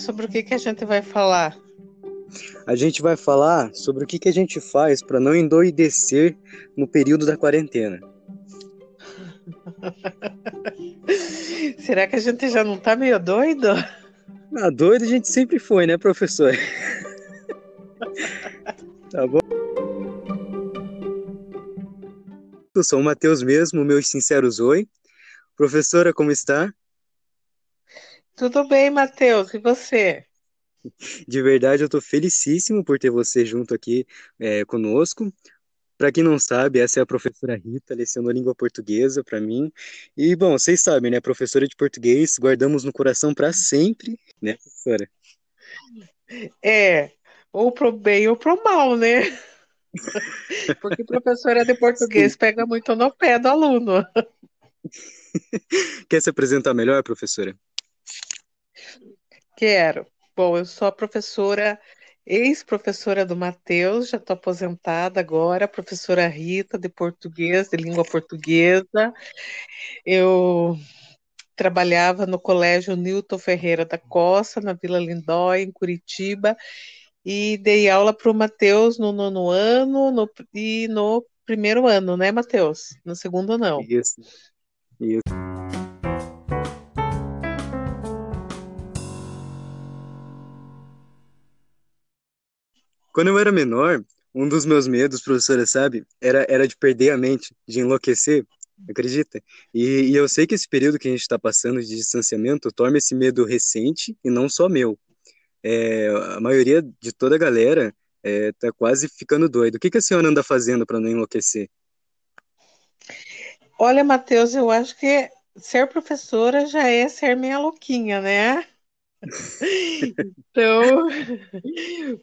Sobre o que, que a gente vai falar? A gente vai falar sobre o que, que a gente faz para não endoidecer no período da quarentena. Será que a gente já não tá meio doido? Ah, doido a gente sempre foi, né, professor? tá bom? Eu sou o Matheus mesmo, meus sinceros oi. Professora, como está? Tudo bem, Matheus, e você? De verdade, eu estou felicíssimo por ter você junto aqui é, conosco. Para quem não sabe, essa é a professora Rita, lecionou língua portuguesa para mim. E, bom, vocês sabem, né? Professora de português, guardamos no coração para sempre, né, professora? É, ou pro bem ou pro mal, né? Porque professora de português Sim. pega muito no pé do aluno. Quer se apresentar melhor, professora? Quero. Bom, eu sou a professora, ex-professora do Matheus, já estou aposentada agora, professora Rita de português, de língua portuguesa. Eu trabalhava no Colégio Newton Ferreira da Costa, na Vila Lindóia, em Curitiba, e dei aula para o Matheus no nono ano no, e no primeiro ano, né, Matheus? No segundo, não. Isso. Quando eu era menor, um dos meus medos, professora, sabe, era, era de perder a mente, de enlouquecer, acredita? E, e eu sei que esse período que a gente está passando de distanciamento torna esse medo recente e não só meu. É, a maioria de toda a galera é, tá quase ficando doido. O que, que a senhora anda fazendo para não enlouquecer? Olha, Matheus, eu acho que ser professora já é ser meia louquinha, né? Então,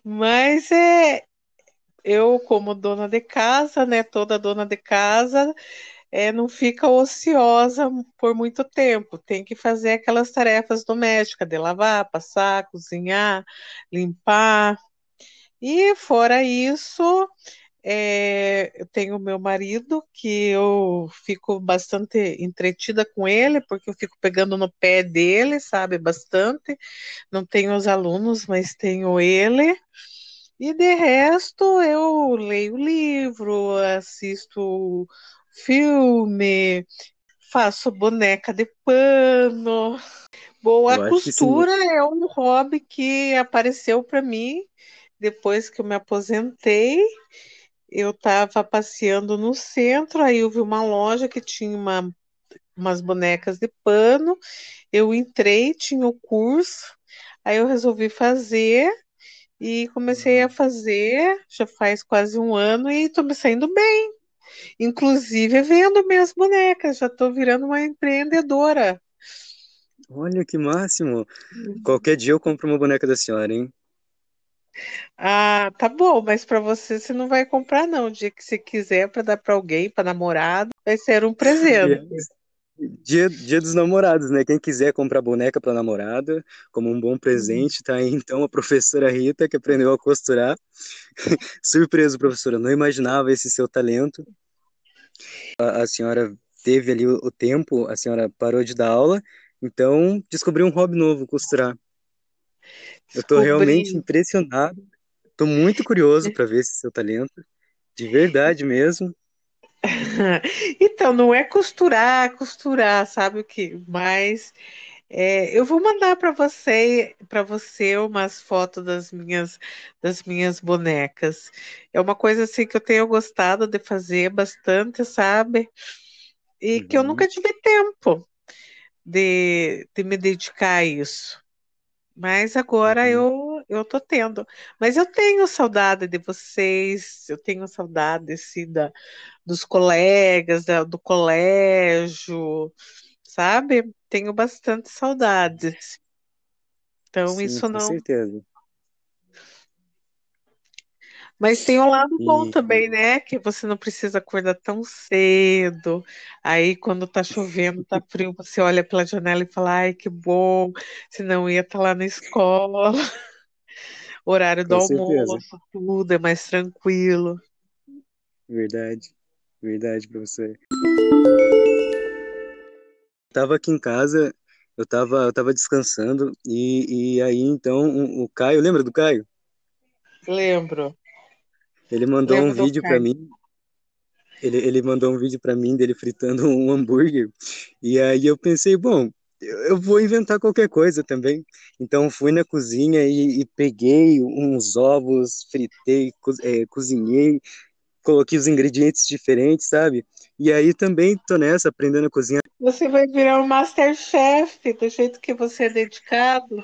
mas é eu como dona de casa, né, toda dona de casa, é, não fica ociosa por muito tempo. Tem que fazer aquelas tarefas domésticas de lavar, passar, cozinhar, limpar. E fora isso, é, eu tenho meu marido, que eu fico bastante entretida com ele, porque eu fico pegando no pé dele, sabe, bastante. Não tenho os alunos, mas tenho ele. E de resto, eu leio livro, assisto filme, faço boneca de pano. Bom, a costura é um hobby que apareceu para mim depois que eu me aposentei eu estava passeando no centro, aí eu vi uma loja que tinha uma, umas bonecas de pano. Eu entrei, tinha o curso, aí eu resolvi fazer e comecei a uhum. fazer, já faz quase um ano e estou me saindo bem. Inclusive vendo minhas bonecas, já estou virando uma empreendedora. Olha que máximo! Uhum. Qualquer dia eu compro uma boneca da senhora, hein? Ah, tá bom, mas para você você não vai comprar não. O dia que você quiser para dar para alguém, para namorado, vai ser um presente. Dia, dia dos namorados, né? Quem quiser comprar boneca para namorada, como um bom presente, tá aí então a professora Rita, que aprendeu a costurar. Surpresa, professora, não imaginava esse seu talento. A, a senhora teve ali o, o tempo, a senhora parou de dar aula, então descobriu um hobby novo, costurar. Eu tô realmente impressionado. Tô muito curioso para ver esse seu talento. De verdade mesmo. Então, não é costurar, costurar, sabe o que? Mas é, eu vou mandar para você, para você umas fotos das minhas, das minhas bonecas. É uma coisa assim que eu tenho gostado de fazer bastante, sabe? E uhum. que eu nunca uhum. tive tempo de, de me dedicar a isso. Mas agora uhum. eu eu tô tendo. Mas eu tenho saudade de vocês, eu tenho saudade assim, da, dos colegas, da, do colégio, sabe? Tenho bastante saudades. Então Sim, isso com não. certeza. Mas tem um lado bom também, né? Que você não precisa acordar tão cedo. Aí, quando tá chovendo, tá frio, você olha pela janela e fala: ai, que bom, senão ia estar tá lá na escola. Horário do Com certeza. almoço, tudo é mais tranquilo. Verdade, verdade, professor. Tava aqui em casa eu tava, eu tava descansando e, e aí então o, o Caio, lembra do Caio? Lembro. Ele mandou um vídeo para mim. Ele, ele mandou um vídeo para mim dele fritando um hambúrguer. E aí eu pensei, bom, eu vou inventar qualquer coisa também. Então fui na cozinha e, e peguei uns ovos, fritei, co- eh, cozinhei, coloquei os ingredientes diferentes, sabe? E aí também tô nessa, aprendendo a cozinhar. Você vai virar um Masterchef, do jeito que você é dedicado.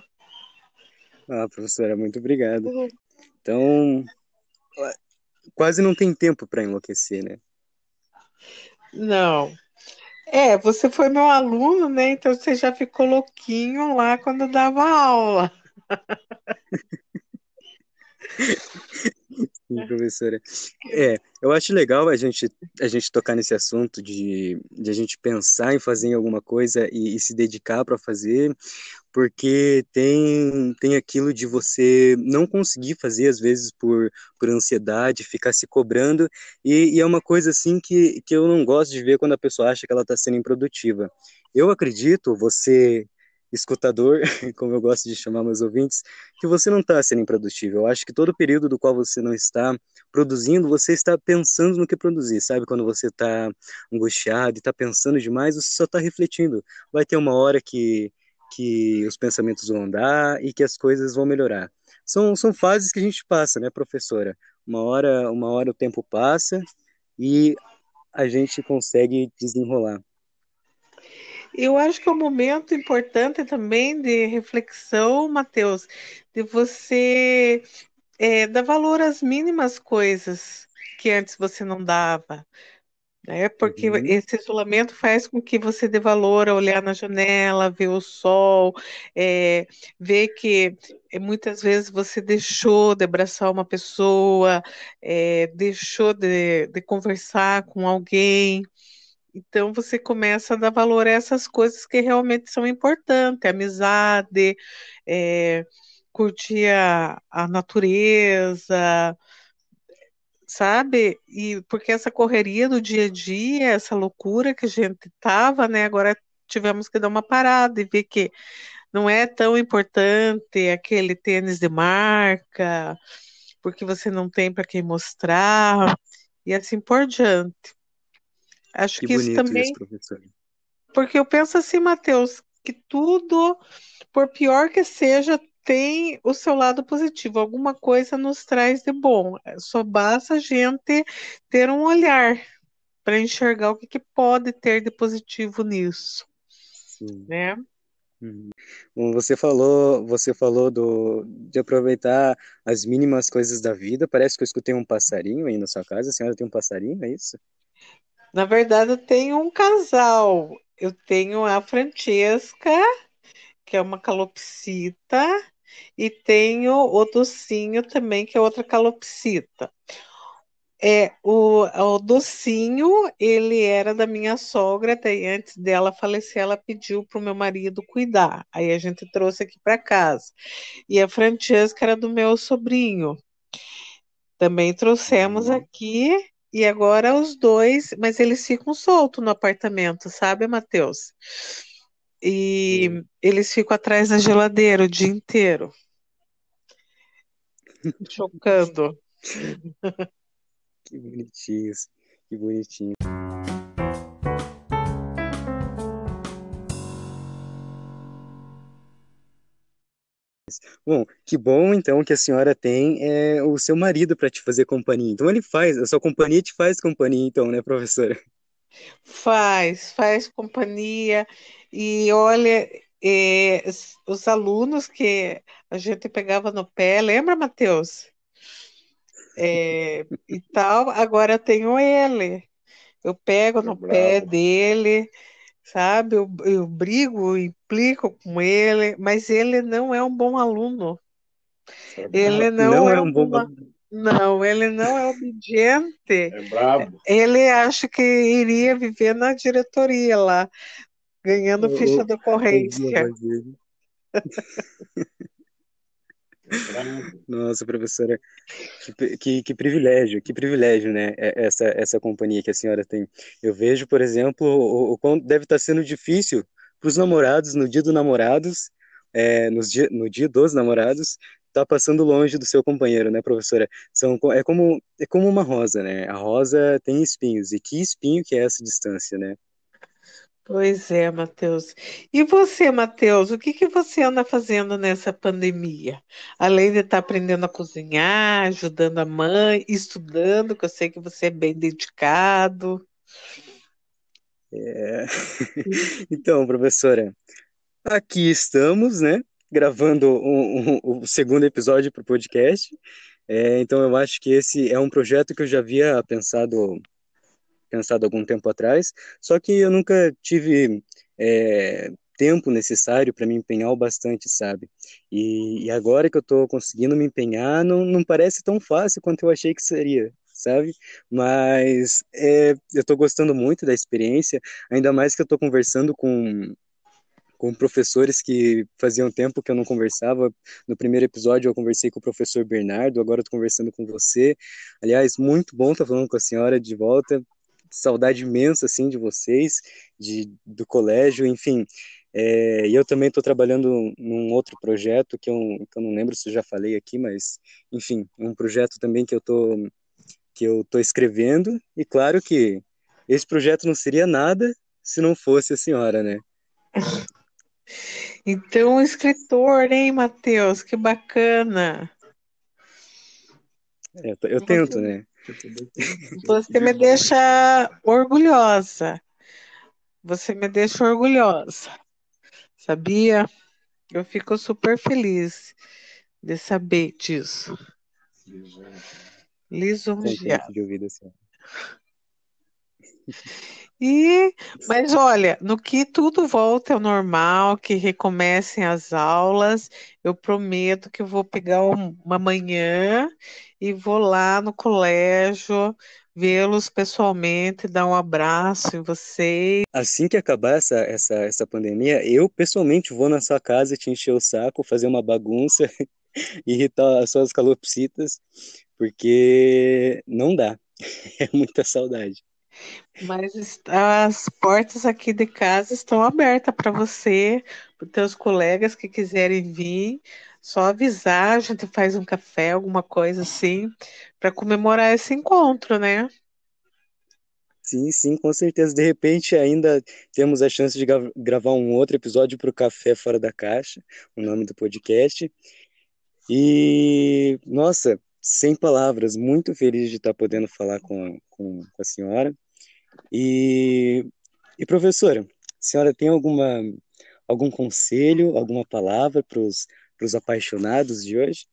Ah, professora, muito obrigado. Então, quase não tem tempo para enlouquecer, né? Não. É, você foi meu aluno, né? Então você já ficou louquinho lá quando dava aula. Sim, professora. É, eu acho legal a gente, a gente tocar nesse assunto de, de a gente pensar em fazer alguma coisa e, e se dedicar para fazer, porque tem, tem aquilo de você não conseguir fazer, às vezes, por, por ansiedade, ficar se cobrando, e, e é uma coisa assim que, que eu não gosto de ver quando a pessoa acha que ela está sendo improdutiva. Eu acredito, você, escutador, como eu gosto de chamar meus ouvintes, que você não está sendo improdutivo. Eu acho que todo período do qual você não está produzindo, você está pensando no que produzir, sabe? Quando você está angustiado e está pensando demais, você só está refletindo. Vai ter uma hora que que os pensamentos vão andar e que as coisas vão melhorar. São, são fases que a gente passa, né, professora? Uma hora, uma hora o tempo passa e a gente consegue desenrolar. Eu acho que é um momento importante também de reflexão, Matheus, de você é, dar valor às mínimas coisas que antes você não dava. né? Porque Uhum, esse isolamento faz com que você dê valor a olhar na janela, ver o sol, é, ver que é, muitas vezes você deixou de abraçar uma pessoa, é, deixou de, de conversar com alguém. Então você começa a dar valor a essas coisas que realmente são importantes, amizade, é, curtir a, a natureza, sabe? E porque essa correria do dia a dia, essa loucura que a gente tava, né? Agora tivemos que dar uma parada e ver que não é tão importante aquele tênis de marca, porque você não tem para quem mostrar, e assim por diante. Acho que que isso isso, também, professora. porque eu penso assim, Matheus, que tudo, por pior que seja, tem o seu lado positivo. Alguma coisa nos traz de bom. Só basta a gente ter um olhar para enxergar o que, que pode ter de positivo nisso, Sim. né? Uhum. Bom, você falou, você falou do, de aproveitar as mínimas coisas da vida. Parece que eu escutei um passarinho aí na sua casa. A senhora tem um passarinho, é isso? Na verdade, eu tenho um casal. Eu tenho a Francesca, que é uma calopsita, e tenho o Docinho também, que é outra calopsita. É, o, o Docinho, ele era da minha sogra, até antes dela falecer, ela pediu para o meu marido cuidar. Aí a gente trouxe aqui para casa. E a Francesca era do meu sobrinho. Também trouxemos Uhum. aqui, e agora os dois, mas eles ficam soltos no apartamento, sabe, Matheus? E eles ficam atrás da geladeira o dia inteiro, chocando. Que bonitinhos, que bonitinho. Bom, que bom então que a senhora tem é, o seu marido para te fazer companhia. Então ele faz, a sua companhia te faz companhia, então, né, professora? Faz, faz companhia e olha, é, os os alunos que a gente pegava no pé, lembra, Matheus? É, e tal, agora eu tenho ele. Eu pego É no pé dele, sabe? Eu, eu brigo, implico com ele, mas ele não é um bom aluno. Ele não Não é é um bom bom. a- aluno. Não, ele não é obediente. É brabo. Ele acha que iria viver na diretoria lá, ganhando Eu- ficha de ocorrência. É. Nossa, professora, que, que, que privilégio, que privilégio, né? é- Essa, essa companhia que a senhora tem. Eu vejo, por exemplo, o, o quanto deve estar sendo difícil para os namorados, no dia dos namorados, é, dia, no dia dos namorados, tá passando longe do seu companheiro, né, professora? São, é, como, é como uma rosa, né? A rosa tem espinhos, e que espinho que é essa distância, né? Pois é, Matheus. E você, Matheus, o que que você anda fazendo nessa pandemia? Além de estar aprendendo a cozinhar, ajudando a mãe, estudando, que eu sei que você é bem dedicado. É... Então, professora, aqui estamos, né? Gravando o um, um, um, segundo episódio para o podcast. É, então, eu acho que esse é um projeto que eu já havia pensado pensado algum tempo atrás, só que eu nunca tive é, tempo necessário para me empenhar o bastante, sabe? E, e agora que eu estou conseguindo me empenhar, não, não parece tão fácil quanto eu achei que seria, sabe? Mas é, eu estou gostando muito da experiência, ainda mais que eu estou conversando com com professores que faziam tempo que eu não conversava. No primeiro episódio eu conversei com o professor Bernardo, agora estou conversando com você. Aliás, muito bom estar falando com a senhora de volta saudade imensa assim de vocês, de, do colégio, enfim. É, e eu também estou trabalhando num outro projeto que eu, que eu não lembro se eu já falei aqui, mas enfim, um projeto também que eu tô que eu tô escrevendo e claro que esse projeto não seria nada se não fosse a senhora, né? Então, escritor, hein, Matheus? Que bacana. É, eu tento, né? Você me deixa orgulhosa. Você me deixa orgulhosa. Sabia? Eu fico super feliz de saber disso. Lisonjeada. de ouvir assim. E, mas olha, no que tudo volta ao normal, que recomecem as aulas, eu prometo que eu vou pegar uma manhã e vou lá no colégio vê-los pessoalmente, dar um abraço em vocês. Assim que acabar essa, essa, essa pandemia, eu pessoalmente vou na sua casa te encher o saco, fazer uma bagunça, irritar as suas calopsitas, porque não dá. É muita saudade. Mas as portas aqui de casa estão abertas para você, para os teus colegas que quiserem vir. Só avisar, a gente faz um café, alguma coisa assim, para comemorar esse encontro, né? Sim, sim, com certeza. De repente, ainda temos a chance de gravar um outro episódio para o Café Fora da Caixa, o nome do podcast. E, nossa, sem palavras, muito feliz de estar podendo falar com, com, com a senhora. E, e professora, a senhora tem alguma, algum conselho, alguma palavra para os apaixonados de hoje?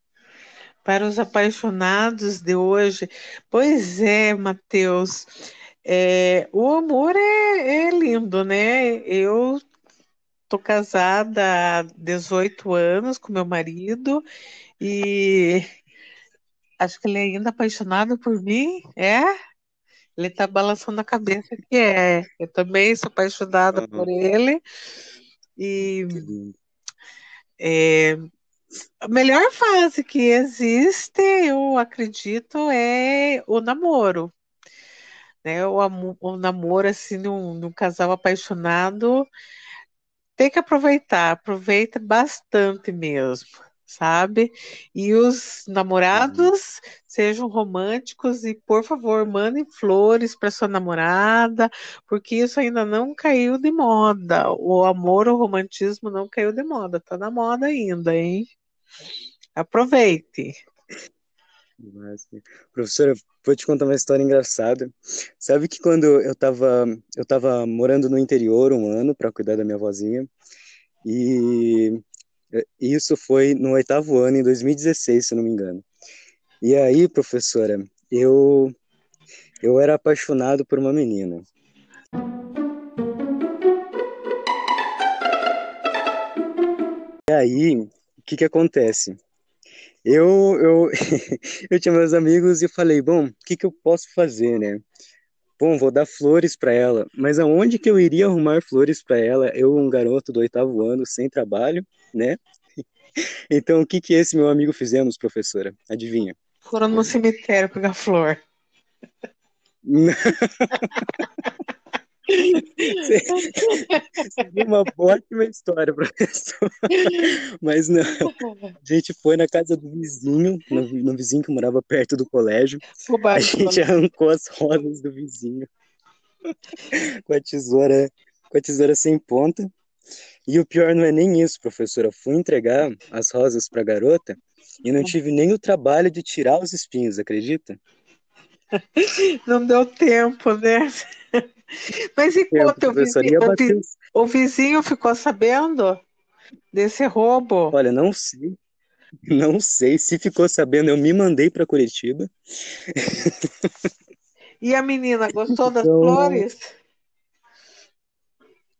Para os apaixonados de hoje, pois é, Matheus, é, o amor é, é lindo, né? Eu tô casada há 18 anos com meu marido e acho que ele é ainda apaixonado por mim, é? Ele tá balançando a cabeça que é. Eu também sou apaixonada uhum. por ele. E é, a melhor fase que existe, eu acredito, é o namoro. Né? O, o namoro, assim, num, num casal apaixonado, tem que aproveitar, aproveita bastante mesmo sabe? E os namorados uhum. sejam românticos e, por favor, mandem flores para sua namorada, porque isso ainda não caiu de moda. O amor, o romantismo não caiu de moda, tá na moda ainda, hein? Aproveite. Professora, vou te contar uma história engraçada. Sabe que quando eu estava eu tava morando no interior um ano para cuidar da minha vozinha, e isso foi no oitavo ano, em 2016, se não me engano. E aí, professora, eu, eu era apaixonado por uma menina. E aí, o que que acontece? Eu, eu, eu tinha meus amigos e falei, bom, o que que eu posso fazer, né? Bom, vou dar flores para ela, mas aonde que eu iria arrumar flores para ela? Eu, um garoto do oitavo ano, sem trabalho, né? Então, o que que esse meu amigo fizemos, professora? Adivinha? Foram no cemitério pegar flor. Uma ótima história, professor. Mas não. A gente foi na casa do vizinho, no, no vizinho que morava perto do colégio. A gente arrancou as rosas do vizinho com a tesoura, com a tesoura sem ponta. E o pior não é nem isso, professora. Fui entregar as rosas para a garota e não tive nem o trabalho de tirar os espinhos, acredita? Não deu tempo, né? Mas e conta, o vizinho, o, o vizinho ficou sabendo desse roubo? Olha, não sei. Não sei se ficou sabendo. Eu me mandei para Curitiba. E a menina gostou das então... flores?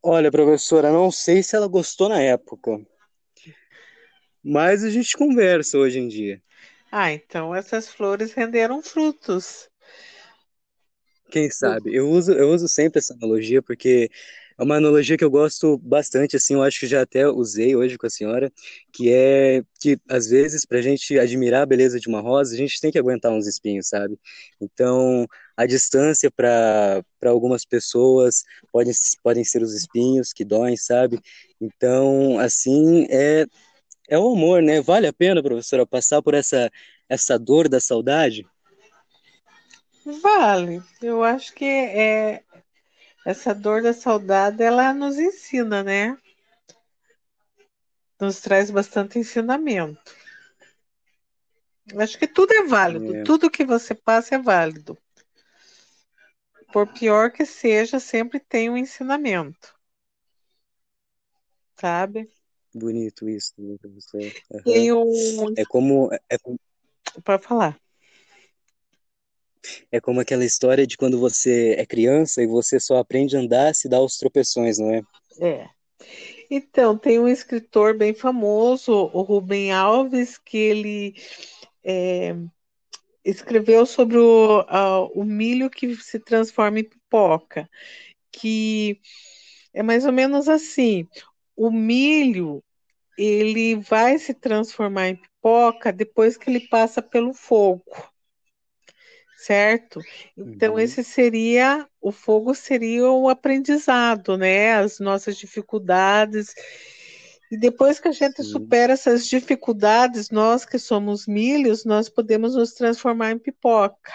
Olha, professora, não sei se ela gostou na época. Mas a gente conversa hoje em dia. Ah, então essas flores renderam frutos. Quem sabe? Eu uso, eu uso sempre essa analogia porque é uma analogia que eu gosto bastante, assim, eu acho que já até usei hoje com a senhora, que é que às vezes para a gente admirar a beleza de uma rosa, a gente tem que aguentar uns espinhos, sabe? Então, a distância para algumas pessoas podem, podem ser os espinhos que doem, sabe? Então, assim, é, é o amor, né? Vale a pena, professora, passar por essa, essa dor da saudade? Vale. Eu acho que é essa dor da saudade ela nos ensina, né? Nos traz bastante ensinamento. Acho que tudo é válido, é. tudo que você passa é válido. Por pior que seja, sempre tem um ensinamento. Sabe? Bonito isso, você. Uhum. Tem um... É como. É, Pode falar. É como aquela história de quando você é criança e você só aprende a andar se dá os tropeções, não é? É. Então, tem um escritor bem famoso, o Rubem Alves, que ele é, escreveu sobre o, a, o milho que se transforma em pipoca, que é mais ou menos assim, o milho ele vai se transformar em pipoca depois que ele passa pelo fogo certo? Então, uhum. esse seria, o fogo seria o aprendizado, né? As nossas dificuldades. E depois que a gente Sim. supera essas dificuldades, nós que somos milhos, nós podemos nos transformar em pipoca.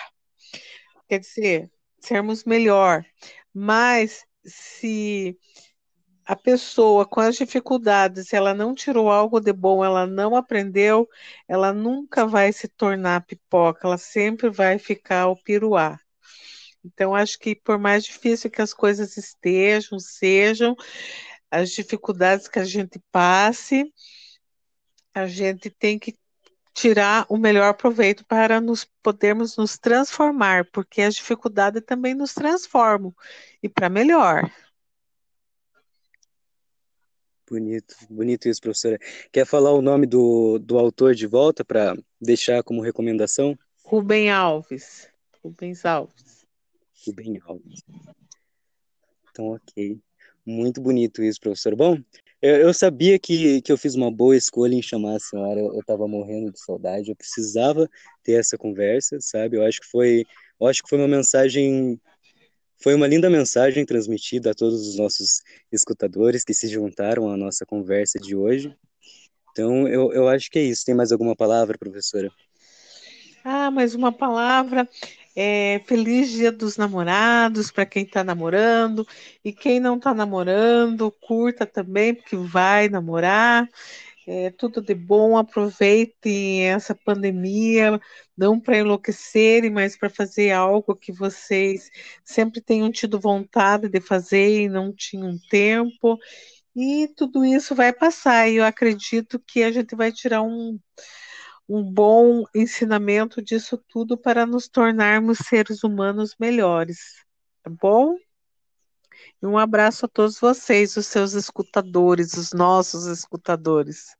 Quer dizer, sermos melhor. Mas se a pessoa com as dificuldades, ela não tirou algo de bom, ela não aprendeu, ela nunca vai se tornar pipoca, ela sempre vai ficar o piruá. Então, acho que por mais difícil que as coisas estejam, sejam, as dificuldades que a gente passe, a gente tem que tirar o melhor proveito para nos podermos nos transformar, porque as dificuldades também nos transformam e para melhor. Bonito, bonito isso, professora. Quer falar o nome do, do autor de volta para deixar como recomendação? Rubem Alves. Rubens Alves. Rubem Alves. Então, ok. Muito bonito isso, professor. Bom, eu, eu, sabia que, que eu fiz uma boa escolha em chamar a senhora. Eu estava morrendo de saudade. Eu precisava ter essa conversa, sabe? Eu acho que foi, eu acho que foi uma mensagem foi uma linda mensagem transmitida a todos os nossos escutadores que se juntaram à nossa conversa de hoje. Então, eu, eu acho que é isso. Tem mais alguma palavra, professora? Ah, mais uma palavra. É, feliz Dia dos Namorados para quem está namorando. E quem não está namorando, curta também, porque vai namorar. É, tudo de bom, aproveitem essa pandemia, não para enlouquecerem, mas para fazer algo que vocês sempre tenham tido vontade de fazer e não tinham tempo. E tudo isso vai passar, e eu acredito que a gente vai tirar um, um bom ensinamento disso tudo para nos tornarmos seres humanos melhores. Tá bom? Um abraço a todos vocês, os seus escutadores, os nossos escutadores.